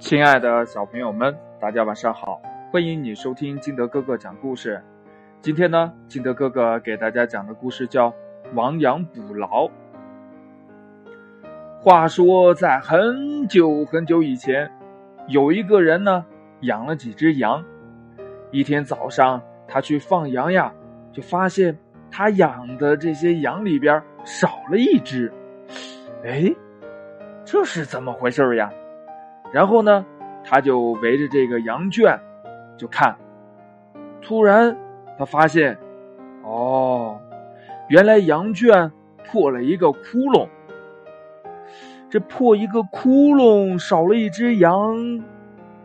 亲爱的小朋友们，大家晚上好！欢迎你收听金德哥哥讲故事。今天呢，金德哥哥给大家讲的故事叫《亡羊补牢》。话说，在很久很久以前，有一个人呢，养了几只羊。一天早上，他去放羊呀，就发现他养的这些羊里边少了一只。哎，这是怎么回事呀？然后呢，他就围着这个羊圈就看。突然，他发现，哦，原来羊圈破了一个窟窿。这破一个窟窿，少了一只羊，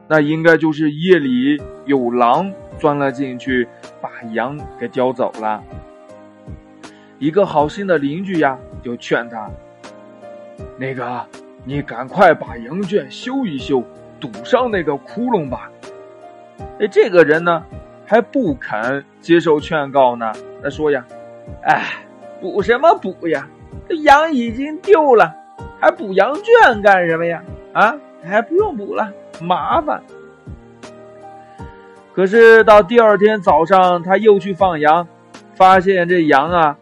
那应该就是夜里有狼钻了进去，把羊给叼走了。一个好心的邻居呀，就劝他：“那个。”你赶快把羊圈修一修，堵上那个窟窿吧。哎，这个人呢还不肯接受劝告呢。他说呀：“哎，补什么补呀？这羊已经丢了，还补羊圈干什么呀？啊，还不用补了，麻烦。”可是到第二天早上，他又去放羊，发现这羊啊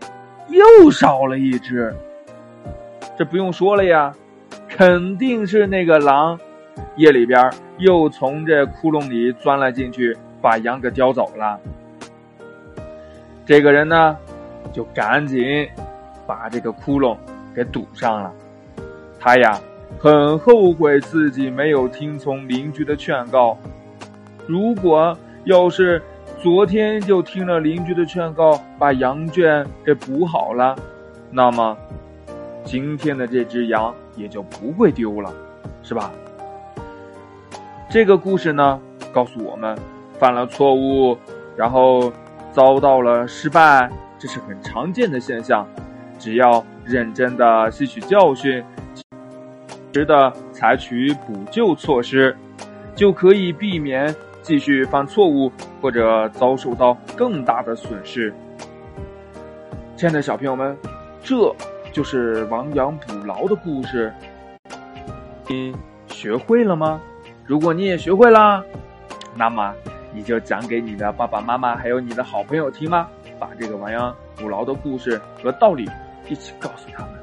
又少了一只。这不用说了呀。肯定是那个狼，夜里边又从这窟窿里钻了进去，把羊给叼走了。这个人呢，就赶紧把这个窟窿给堵上了。他呀，很后悔自己没有听从邻居的劝告。如果要是昨天就听了邻居的劝告，把羊圈给补好了，那么今天的这只羊。也就不会丢了，是吧？这个故事呢，告诉我们，犯了错误，然后遭到了失败，这是很常见的现象。只要认真的吸取教训，及时的采取补救措施，就可以避免继续犯错误或者遭受到更大的损失。亲爱的小朋友们，这。就是亡羊补牢的故事，你学会了吗？如果你也学会啦，那么你就讲给你的爸爸妈妈还有你的好朋友听吧，把这个亡羊补牢的故事和道理一起告诉他们。